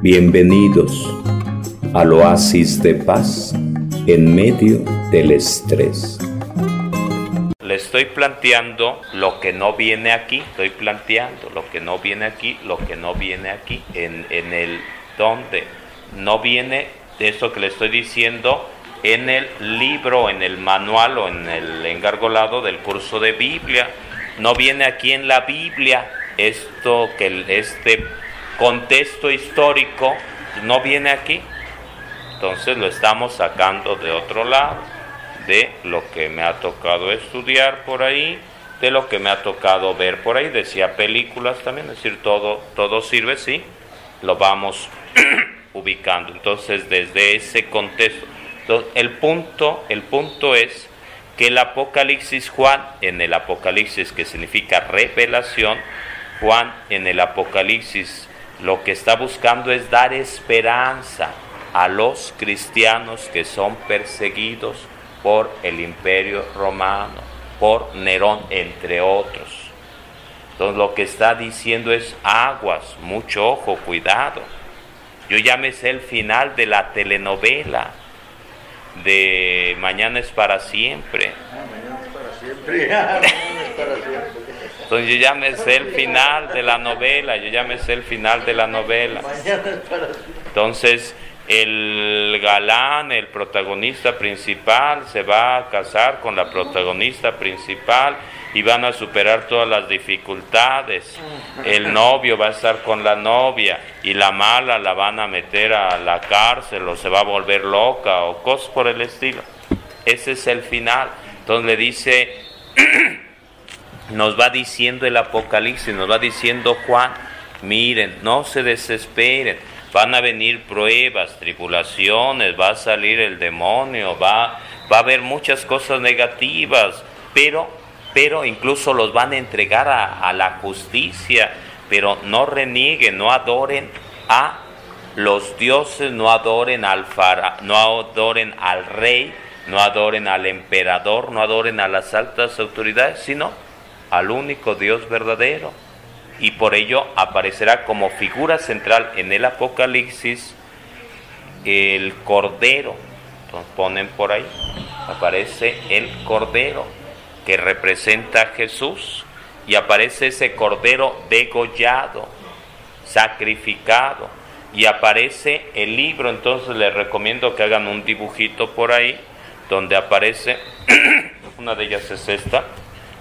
Bienvenidos al oasis de paz en medio del estrés. Le estoy planteando lo que no viene aquí, estoy planteando lo que no viene aquí, lo que no viene aquí, en, en el donde no viene eso que le estoy diciendo en el libro, en el manual o en el engargolado del curso de Biblia. No viene aquí en la Biblia esto que este contexto histórico no viene aquí. Entonces lo estamos sacando de otro lado, de lo que me ha tocado estudiar por ahí, de lo que me ha tocado ver por ahí, decía películas también, es decir, todo, todo sirve, sí, lo vamos ubicando. Entonces, desde ese contexto, el punto, el punto es que el Apocalipsis Juan, en el Apocalipsis que significa revelación, Juan en el Apocalipsis lo que está buscando es dar esperanza a los cristianos que son perseguidos por el imperio romano, por Nerón, entre otros. Entonces lo que está diciendo es aguas, mucho ojo, cuidado. Yo ya me sé el final de la telenovela de Mañana es para siempre. Ah, mañana es para siempre. Entonces yo ya me sé el final de la novela, yo ya me sé el final de la novela. Entonces el galán, el protagonista principal, se va a casar con la protagonista principal y van a superar todas las dificultades. El novio va a estar con la novia y la mala la van a meter a la cárcel o se va a volver loca o cosas por el estilo. Ese es el final. Entonces le dice nos va diciendo el Apocalipsis, nos va diciendo Juan, miren, no se desesperen, van a venir pruebas, tribulaciones, va a salir el demonio, va, va a haber muchas cosas negativas, pero, pero incluso los van a entregar a, la justicia, pero no renieguen, no adoren a los dioses, no adoren al fara, no adoren al rey, no adoren al emperador, no adoren a las altas autoridades, sino al único Dios verdadero. Y por ello aparecerá como figura central en el Apocalipsis el Cordero. Entonces ponen por ahí, aparece el Cordero que representa a Jesús y aparece ese Cordero degollado, sacrificado y aparece el libro. Entonces les recomiendo que hagan un dibujito por ahí donde aparece, una de ellas es esta,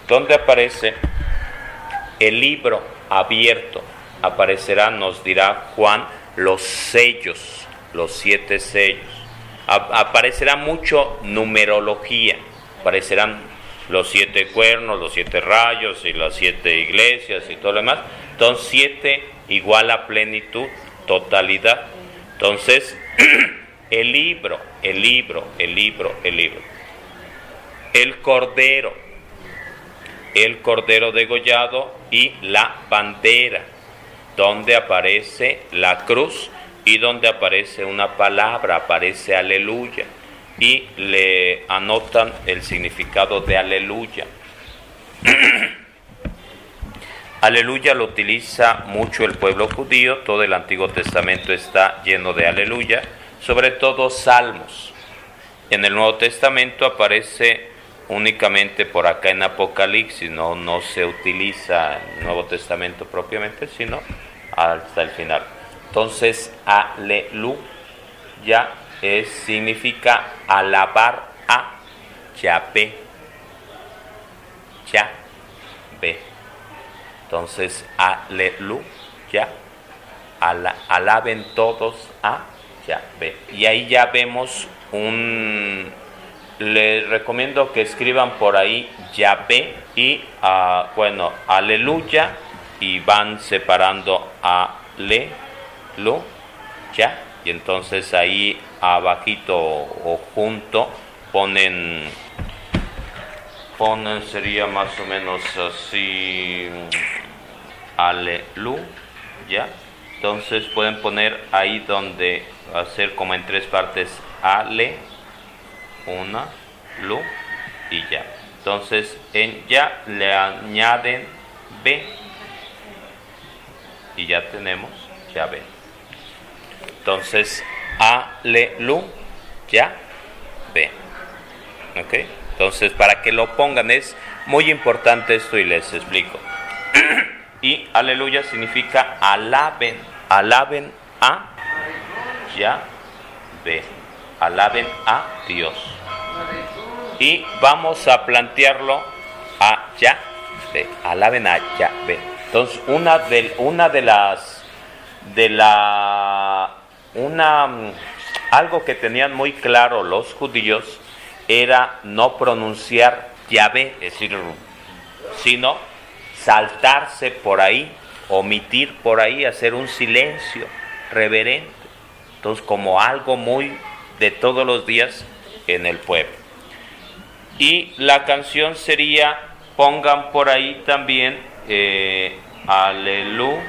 donde aparece el libro abierto. Aparecerá, nos dirá Juan, los sellos, los siete sellos. aparecerá mucho numerología, aparecerán los siete cuernos, los siete rayos y las siete iglesias y todo lo demás. Entonces, siete igual a plenitud, totalidad. Entonces, el libro, el libro, el libro, el libro. El cordero, el cordero degollado y la bandera, donde aparece la cruz y donde aparece una palabra, aparece aleluya, y le anotan el significado de aleluya. aleluya lo utiliza mucho el pueblo judío, todo el Antiguo Testamento está lleno de aleluya, sobre todo salmos. En el Nuevo Testamento aparece únicamente por acá en Apocalipsis, no, no se utiliza el Nuevo Testamento propiamente, sino hasta el final. Entonces, aleluya es, significa alabar a Yahvé. Yahvé. Entonces, aleluya, alaben todos a Yahvé. Y ahí ya vemos un les recomiendo que escriban por ahí Yahvé y, uh, bueno, aleluya y van separando a le. Y entonces ahí abajito o junto ponen, ponen, sería más o menos así, aleluya. Entonces pueden poner ahí donde hacer como en tres partes ale una, lu y ya. Entonces en ya le añaden b y ya tenemos ya b. Entonces, aleluya, ve. ¿Ok? Entonces, para que lo pongan, es muy importante esto y les explico. y aleluya significa alaben, alaben a ya ve, alaben a Dios. Y vamos a plantearlo a ya ve, alaben a ya ve. Entonces, una de, una de las de la una algo que tenían muy claro los judíos era no pronunciar Yahvé, es decir, sino saltarse por ahí, omitir por ahí, hacer un silencio reverente. Entonces, como algo muy de todos los días en el pueblo. Y la canción sería, pongan por ahí también, eh, aleluya,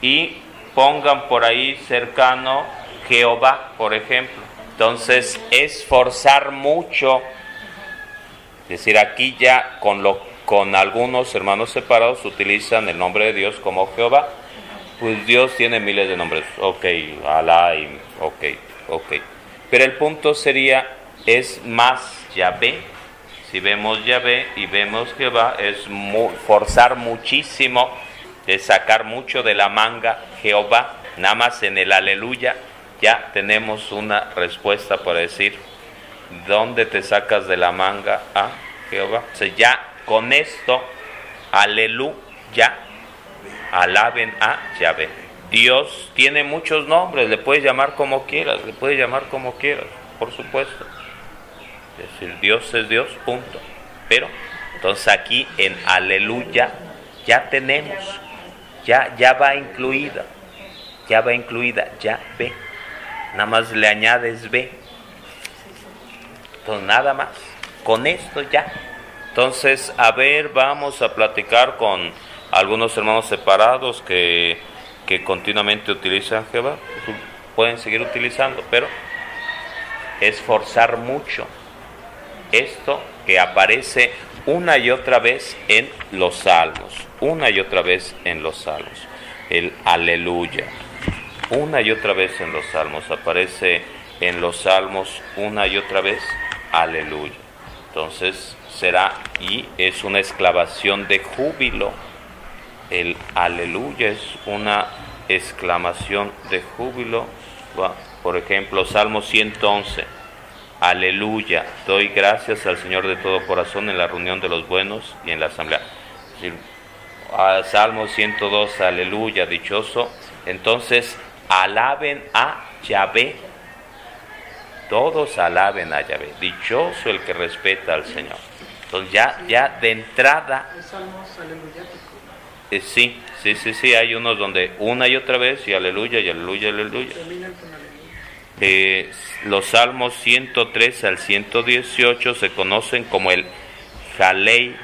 y pongan por ahí cercano Jehová, por ejemplo. Entonces, es forzar mucho, es decir, aquí ya con, lo, con algunos hermanos separados utilizan el nombre de Dios como Jehová. Pues Dios tiene miles de nombres, ok, Alá, ok, ok. Pero el punto sería, es más Yahvé. Si vemos Yahvé y vemos Jehová, es forzar muchísimo, es sacar mucho de la manga Jehová, nada más en el aleluya ya tenemos una respuesta para decir, ¿dónde te sacas de la manga a Jehová? O sea, ya con esto, aleluya, alaben a Yahvé. Dios tiene muchos nombres, le puedes llamar como quieras, le puedes llamar como quieras, por supuesto. Es decir, Dios es Dios, punto. Pero, entonces aquí en aleluya ya tenemos, ya, ya va incluida, ya va incluida, ya ve nada más le añades B. Entonces, nada más. Con esto ya. Entonces, a ver, vamos a platicar con algunos hermanos separados que, que continuamente utilizan Jehová. Pueden seguir utilizando, pero esforzar mucho esto que aparece una y otra vez en los salmos, una y otra vez en los salmos, el aleluya, una y otra vez en los salmos, aparece en los salmos una y otra vez, aleluya. Entonces será y es una exclamación de júbilo. El aleluya es una exclamación de júbilo. Por ejemplo, Salmo 111. Aleluya, doy gracias al Señor de todo corazón en la reunión de los buenos y en la asamblea. Salmo 102, aleluya, dichoso. Entonces, alaben a Yahvé. Todos alaben a Yahvé. Dichoso el que respeta al Señor. Entonces ya, ya de entrada... Eh, sí, sí, sí, sí, hay unos donde una y otra vez y aleluya y aleluya, aleluya. Eh, los salmos 103 al 118 se conocen como el Jalei,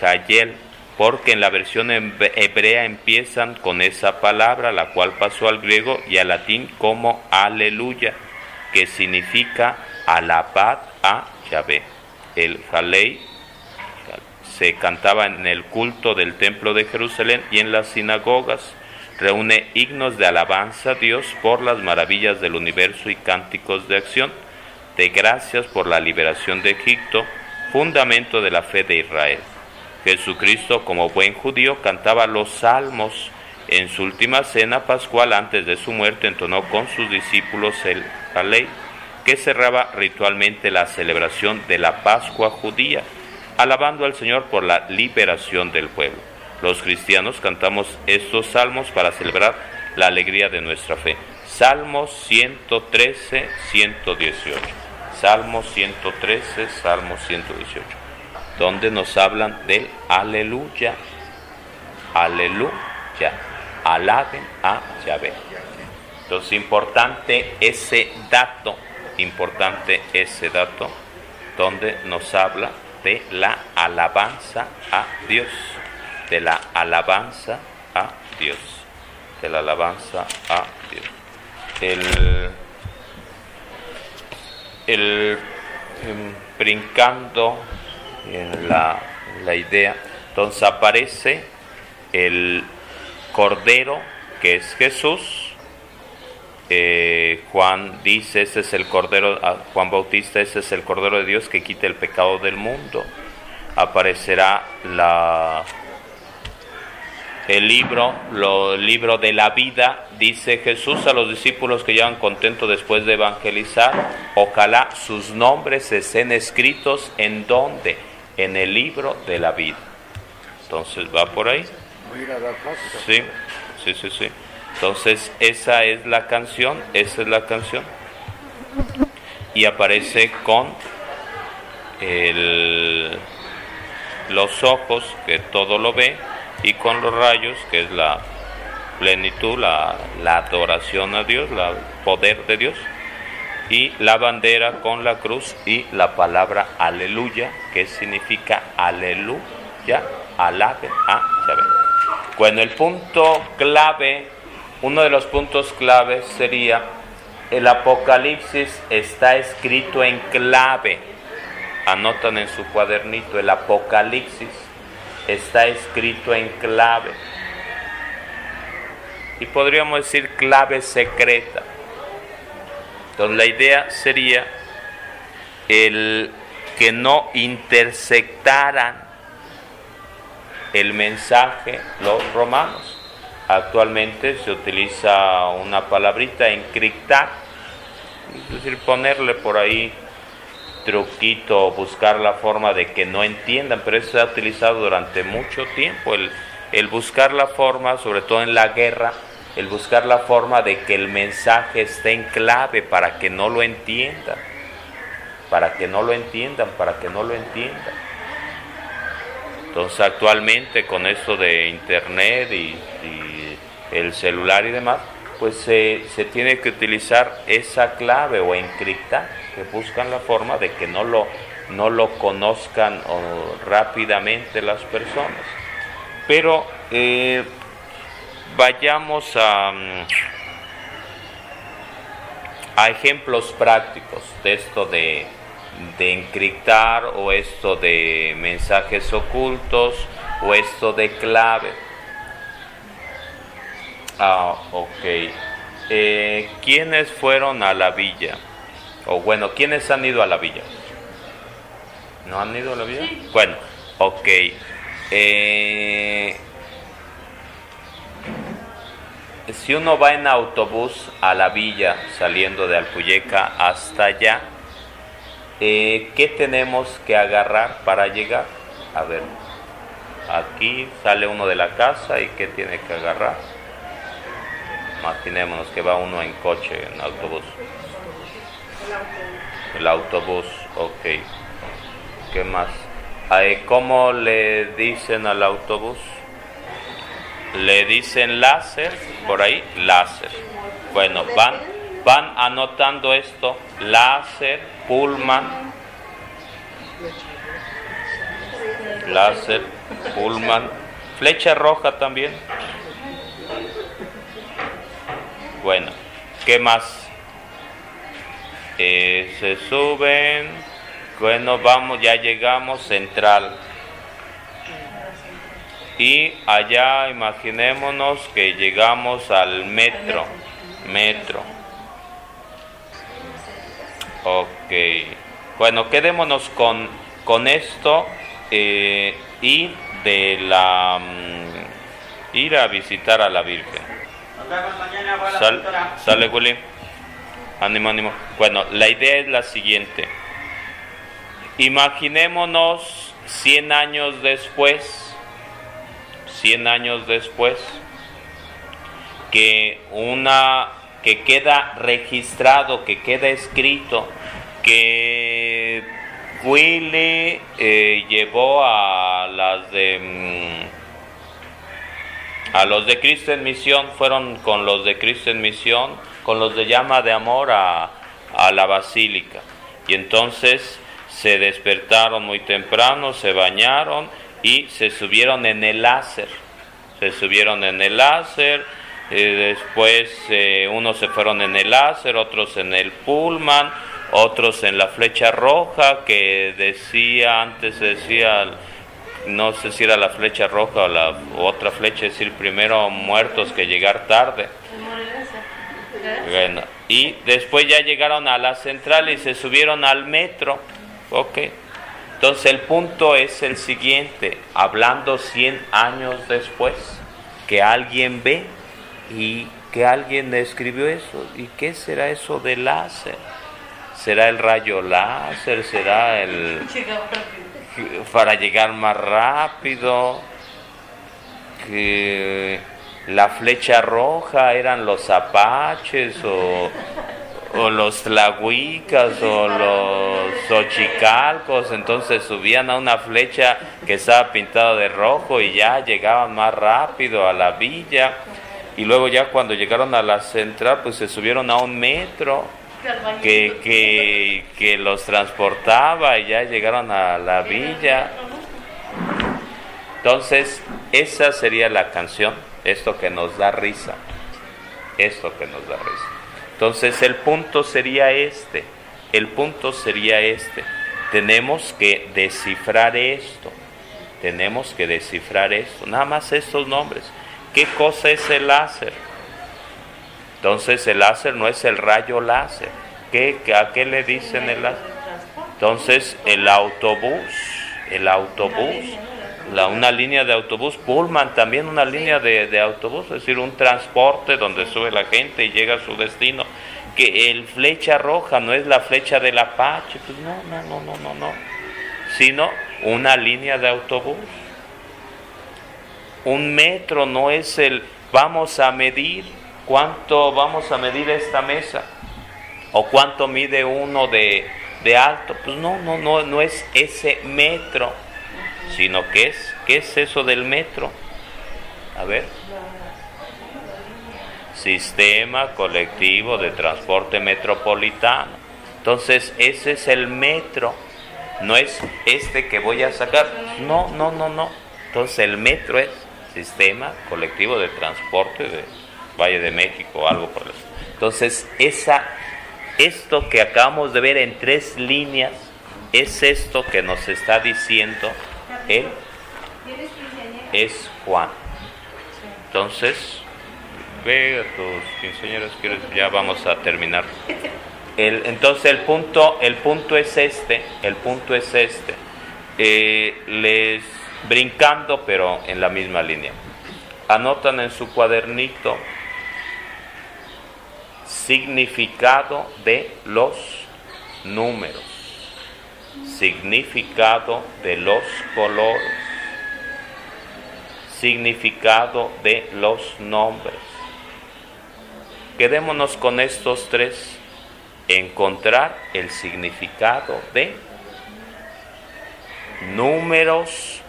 Jayel, porque en la versión hebrea empiezan con esa palabra, la cual pasó al griego y al latín como aleluya, que significa alabad a Yahvé. El Jalei se cantaba en el culto del templo de Jerusalén y en las sinagogas. Reúne himnos de alabanza a Dios por las maravillas del universo y cánticos de acción, de gracias por la liberación de Egipto, fundamento de la fe de Israel. Jesucristo, como buen judío, cantaba los salmos. En su última cena pascual, antes de su muerte, entonó con sus discípulos el, la que cerraba ritualmente la celebración de la Pascua judía, alabando al Señor por la liberación del pueblo. Los cristianos cantamos estos salmos para celebrar la alegría de nuestra fe. Salmos 113, 118. Salmos 113, Salmos 118 donde nos hablan del aleluya, aleluya, alaben a Yahvé. Entonces, importante ese dato, importante ese dato, donde nos habla de la alabanza a Dios, de la alabanza a Dios, de la alabanza a Dios. El, el em, brincando en la, la idea. Entonces aparece el cordero que es Jesús. Eh, Juan dice, ese es el Cordero, ah, Juan Bautista, ese es el Cordero de Dios que quita el pecado del mundo. Aparecerá la, el libro, lo, el libro de la vida, dice Jesús a los discípulos que llevan contentos después de evangelizar, ojalá sus nombres estén escritos en donde, en el libro de la vida. Entonces va por ahí. Sí, sí, sí, sí. Entonces esa es la canción, esa es la canción. Y aparece con el, los ojos que todo lo ve y con los rayos que es la plenitud, la, adoración a Dios, el poder de Dios. Y la bandera con la cruz y la palabra aleluya, que significa aleluya, alabe a Bueno, el punto clave uno de los puntos claves sería el Apocalipsis está escrito en clave. Anotan en su cuadernito, el Apocalipsis está escrito en clave. Y podríamos decir clave secreta. Entonces la idea sería el que no intersectaran el mensaje los romanos. Actualmente se utiliza una palabrita, encriptar, es decir, ponerle por ahí truquito, buscar la forma de que no entiendan, pero eso se ha utilizado durante mucho tiempo, el, buscar la forma, sobre todo en la guerra, el buscar la forma de que el mensaje esté en clave para que no lo entiendan, para que no lo entiendan, para que no lo entiendan. Entonces actualmente con esto de internet y, el celular y demás, pues se, tiene que utilizar esa clave o encriptar, que buscan la forma de que no lo, no lo conozcan rápidamente las personas. Pero eh, vayamos a, a ejemplos prácticos de esto de, de encriptar o esto de mensajes ocultos o esto de clave. Ah, ok. Eh, ¿Quiénes fueron a la villa? O bueno, ¿quiénes han ido a la villa? ¿No han ido a la villa? Bueno, ok. Eh, si uno va en autobús a la villa saliendo de Alpuyeca hasta allá, eh, ¿qué tenemos que agarrar para llegar? A ver, aquí sale uno de la casa y ¿qué tiene que agarrar? Imaginémonos que va uno en coche, en autobús. El autobús, ok. ¿Qué más? ¿Cómo le dicen al autobús? Le dicen láser, por ahí, láser. Bueno, van, van anotando esto, láser, Pullman, láser, Pullman, flecha roja también. Bueno, ¿qué más? Eh, se suben. Bueno, vamos, ya llegamos central. Y allá imaginémonos que llegamos al metro. Metro. Ok. Bueno, quedémonos con, con esto eh, y de la mm, ir a visitar a la Virgen. Sal, sale Willy. Ánimo, ánimo. Bueno, la idea es la siguiente. Imaginémonos 100 años después, 100 años después, que una que queda registrado, que queda escrito, que Willy eh, llevó a las de mm, a los de Cristo en misión, fueron con los de Cristo en misión, con los de llama de amor a, a la basílica. Y entonces se despertaron muy temprano, se bañaron y se subieron en el láser. Se subieron en el láser, después eh, unos se fueron en el láser, otros en el pullman, otros en la flecha roja que decía, antes decía no sé si era la flecha roja o la otra flecha, es decir, primero muertos que llegar tarde. Bueno, y después ya llegaron a la central y se subieron al metro. Ok. Entonces el punto es el siguiente, hablando 100 años después, que alguien ve y que alguien escribió eso. ¿Y qué será eso de láser? ¿Será el rayo láser? ¿Será el... para llegar más rápido? Que la flecha roja eran los apaches o, los tlahuicas o los xochicalcos, entonces subían a una flecha que estaba pintada de rojo y ya llegaban más rápido a la villa y luego ya cuando llegaron a la central pues se subieron a un metro que, que, que los transportaba y ya llegaron a la villa. Entonces, esa sería la canción esto que nos da risa, esto que nos da risa. Entonces el punto sería este, el punto sería este, tenemos que descifrar esto, tenemos que descifrar esto, nada más estos nombres. ¿Qué cosa es el láser? Entonces el láser no es el rayo láser. ¿Qué, ¿A qué le dicen el láser? Entonces el autobús, el autobús una línea de autobús, Pullman también una línea de, autobús, es decir, un transporte donde sube la gente y llega a su destino. Que el flecha roja no es la flecha del Apache, pues no, no, no, no, no, no, sino una línea de autobús. Un metro no es el, vamos a medir, cuánto vamos a medir esta mesa, o cuánto mide uno de, de alto, pues no, no, no, no es ese metro sino que es, ¿qué es eso del metro? A ver. Sistema colectivo de transporte metropolitano. Entonces, ese es el metro. No es este que voy a sacar. No, no, no, no. Entonces, el metro es sistema colectivo de transporte de Valle de México, algo por eso. Entonces, esa, esto que acabamos de ver en tres líneas, es esto que nos está diciendo él es Juan. Entonces, ve a tus quinceañeros, ya vamos a terminar. El, entonces el punto, el punto es este, el punto es este. Eh, les brincando, pero en la misma línea. Anotan en su cuadernito significado de los números significado de los colores, significado de los nombres. Quedémonos con estos tres, encontrar el significado de números,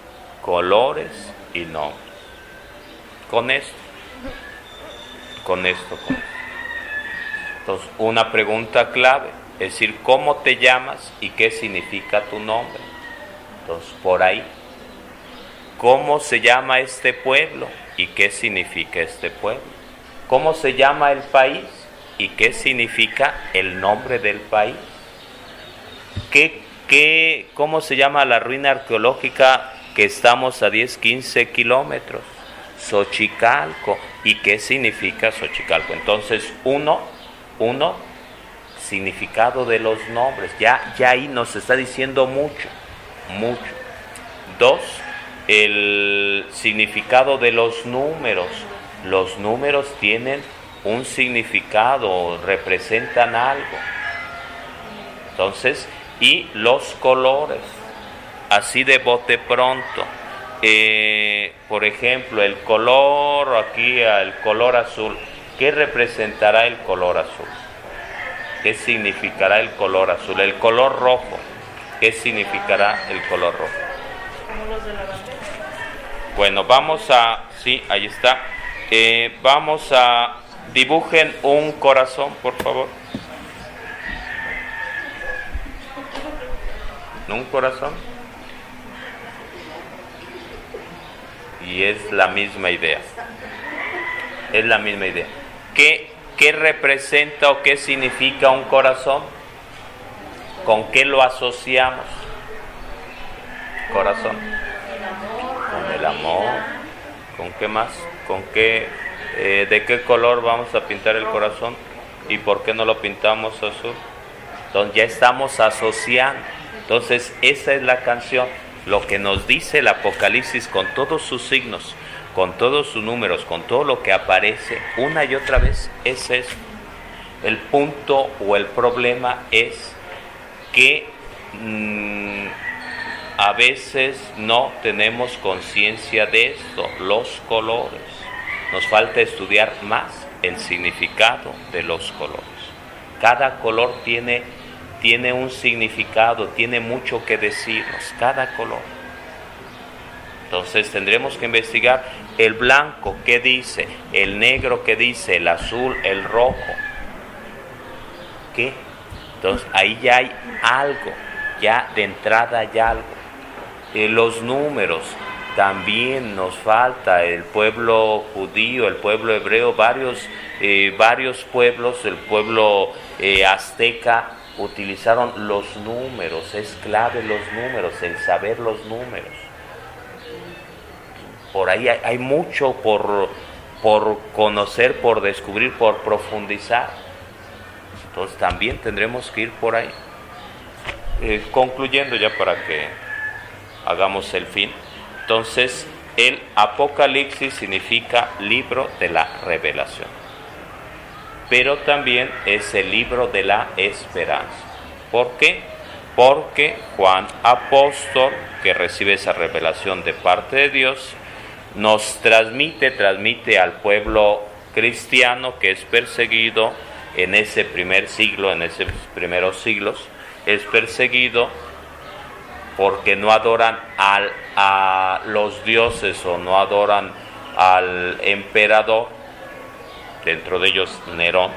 colores y nombres. Con esto, con esto, con esto. Entonces, una pregunta clave es decir, cómo te llamas y qué significa tu nombre. Entonces, por ahí, ¿cómo se llama este pueblo y qué significa este pueblo? ¿Cómo se llama el país y qué significa el nombre del país? ¿Qué, qué, ¿Cómo se llama la ruina arqueológica que estamos a 10, 15 kilómetros? Xochicalco. ¿Y qué significa Xochicalco? Entonces, uno, uno significado de los nombres. Ya, ya ahí nos está diciendo mucho, mucho. Dos, el significado de los números. Los números tienen un significado, representan algo. Entonces, y los colores, así de bote pronto. Eh, por ejemplo, el color, aquí el color azul, ¿qué representará el color azul? ¿Qué significará el color azul? El color rojo. ¿Qué significará el color rojo? Bueno, vamos a, sí, ahí está. Eh, vamos a, dibujen un corazón, por favor. Un corazón. Y es la misma idea. Es la misma idea. ¿Qué ¿Qué representa o qué significa un corazón? ¿Con qué lo asociamos? Corazón. amor. ¿Con qué más? ¿Con qué? Eh, ¿De qué color vamos a pintar el corazón? ¿Y por qué no lo pintamos azul? Entonces ya estamos asociando. Entonces esa es la canción. Lo que nos dice el Apocalipsis con todos sus signos, con todos sus números, con todo lo que aparece una y otra vez es eso. El punto o el problema es que mm, a veces no tenemos conciencia de esto, los colores. Nos falta estudiar más el significado de los colores. Cada color tiene, tiene un significado, tiene mucho que decirnos, cada color. Entonces tendremos que investigar el blanco, qué dice, el negro, qué dice, el azul, el rojo. ¿Qué? Entonces ahí ya hay algo, ya de entrada hay algo. Eh, los números, también nos falta el pueblo judío, el pueblo hebreo, varios, eh, varios pueblos, el pueblo eh, azteca utilizaron los números, es clave los números, el saber los números. Por ahí hay, mucho por, por conocer, por descubrir, por profundizar. Entonces también tendremos que ir por ahí. Eh, concluyendo ya para que hagamos el fin. Entonces, el Apocalipsis significa libro de la revelación, pero también es el libro de la esperanza. ¿Por qué? Porque Juan Apóstol, que recibe esa revelación de parte de Dios, nos transmite, transmite al pueblo cristiano que es perseguido en ese primer siglo, en esos primeros siglos, es perseguido porque no adoran a los dioses o no adoran al emperador, dentro de ellos Nerón,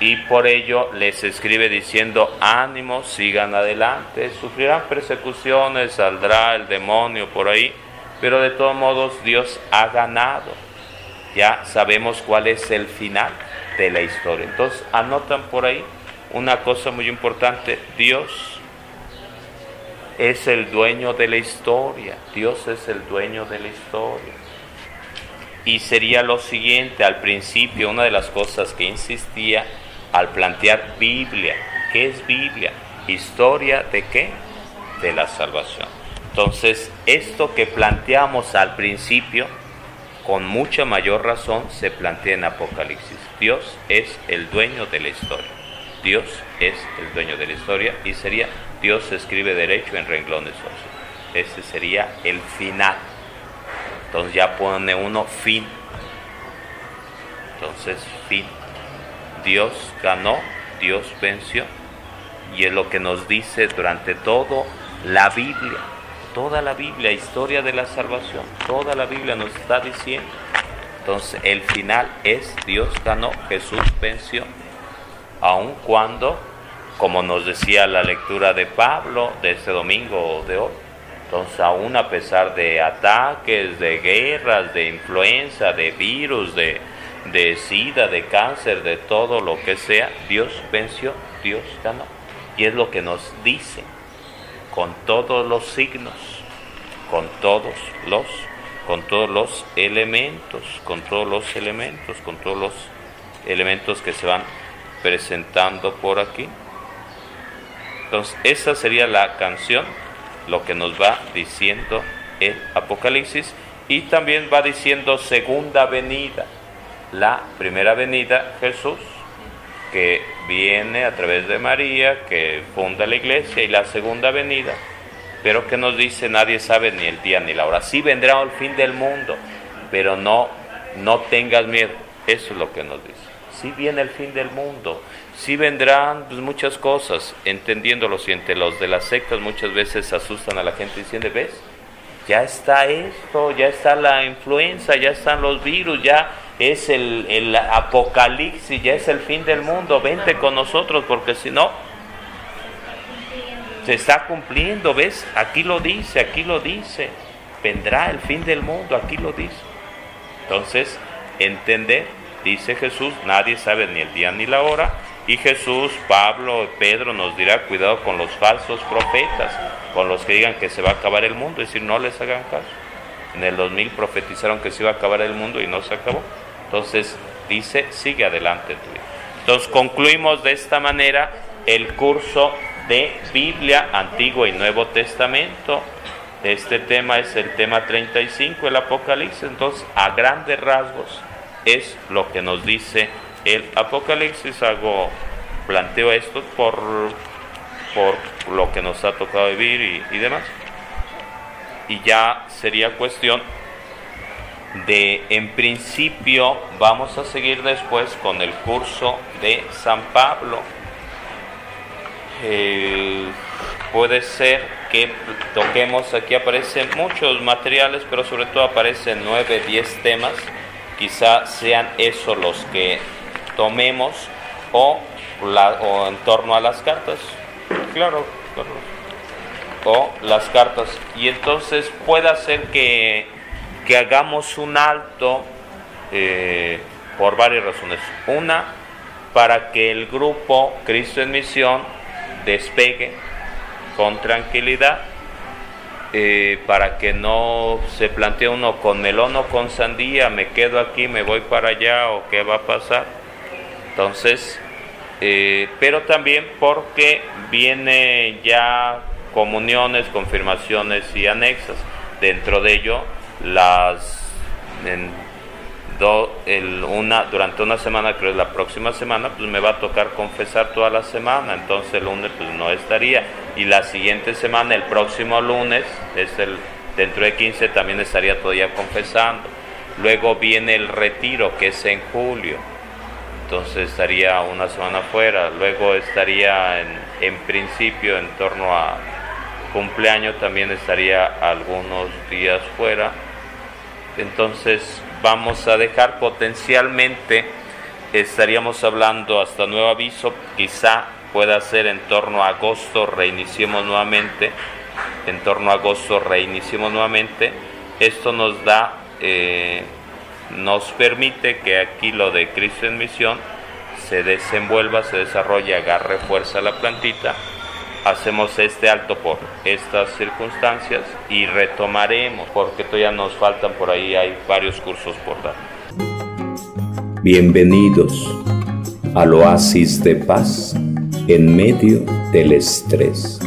y por ello les escribe diciendo, ánimo, sigan adelante, sufrirán persecuciones, saldrá el demonio por ahí, pero de todos modos Dios ha ganado. Ya sabemos cuál es el final de la historia. Entonces anotan por ahí una cosa muy importante, Dios es el dueño de la historia, Dios es el dueño de la historia. Y sería lo siguiente, al principio, una de las cosas que insistía al plantear Biblia, ¿qué es Biblia? Historia de qué? De la salvación. Entonces, esto que planteamos al principio, con mucha mayor razón, se plantea en Apocalipsis. Dios es el dueño de la historia. Dios es el dueño de la historia y sería Dios escribe derecho en renglones Ese sería el final. Entonces ya pone uno fin. Entonces, fin. Dios ganó, Dios venció. Y es lo que nos dice durante todo la Biblia. Toda la Biblia, historia de la salvación. Toda la Biblia nos está diciendo. Entonces, el final es Dios ganó, Jesús venció. Aun cuando como nos decía la lectura de Pablo de este domingo de hoy. Entonces, aún a pesar de ataques, de guerras, de influenza, de virus, de, de sida, de cáncer, de todo lo que sea, Dios venció, Dios ganó. Y es lo que nos dice con todos los signos, con todos los, con todos los elementos, con todos los elementos, con todos los elementos que se van presentando por aquí. Entonces, esa sería la canción, lo que nos va diciendo el Apocalipsis. Y también va diciendo segunda venida. La primera venida, Jesús, que viene a través de María, que funda la iglesia, y la segunda venida. Pero que nos dice, nadie sabe ni el día ni la hora. Sí vendrá el fin del mundo, pero no, no tengas miedo. Eso es lo que nos dice. Sí viene el fin del mundo, sí vendrán pues, muchas cosas, entendiéndolo, si entre los de las sectas muchas veces asustan a la gente diciendo, ¿ves? Ya está esto, ya está la influenza, ya están los virus, ya es el, el apocalipsis, ya es el fin del mundo, vente con nosotros porque si no, se está cumpliendo, ¿ves? Aquí lo dice, aquí lo dice, vendrá el fin del mundo, aquí lo dice. Entonces, entender, dice Jesús, nadie sabe ni el día ni la hora, y Jesús, Pablo, Pedro nos dirá, cuidado con los falsos profetas, con los que digan que se va a acabar el mundo, es decir, no les hagan caso. en el 2000 profetizaron que se iba a acabar el mundo y no se acabó. Entonces dice, sigue adelante tu vida. Entonces concluimos de esta manera el curso de Biblia, Antiguo y Nuevo Testamento. Este tema es el tema 35, el Apocalipsis. Entonces, a grandes rasgos, es lo que nos dice el Apocalipsis. Hago, planteo esto por, por lo que nos ha tocado vivir y, y demás. Y ya sería cuestión de, en principio, vamos a seguir después con el curso de San Pablo. Eh, puede ser que toquemos, aquí aparecen muchos materiales, pero sobre todo aparecen 9, 10 temas quizá sean esos los que tomemos o, o en torno a las cartas. Claro, claro. O las cartas. Y entonces puede ser que, que hagamos un alto eh, por varias razones. Una, para que el grupo Cristo en Misión despegue con tranquilidad eh, para que no se plantee uno con melón o con sandía, me quedo aquí, me voy para allá o qué va a pasar. Entonces, eh, pero también porque viene ya comuniones, confirmaciones y anexas. Dentro de ello, las el, una, durante una semana, creo la próxima semana, pues me va a tocar confesar toda la semana, entonces el lunes pues no estaría. Y la siguiente semana, el próximo lunes, es el, dentro de 15 también estaría todavía confesando. Luego viene el retiro, que es en julio, entonces estaría una semana fuera. Luego estaría en, en principio en torno a cumpleaños, también estaría algunos días fuera. Entonces vamos a dejar potencialmente, estaríamos hablando hasta nuevo aviso, quizá pueda ser en torno a agosto, reiniciemos nuevamente, en torno a agosto reiniciemos nuevamente. Esto nos da, eh, nos permite que aquí lo de Cristo en misión se desenvuelva, se desarrolle, agarre fuerza la plantita hacemos este alto por estas circunstancias y retomaremos, porque todavía nos faltan por ahí, hay varios cursos por dar. Bienvenidos al oasis de paz en medio del estrés.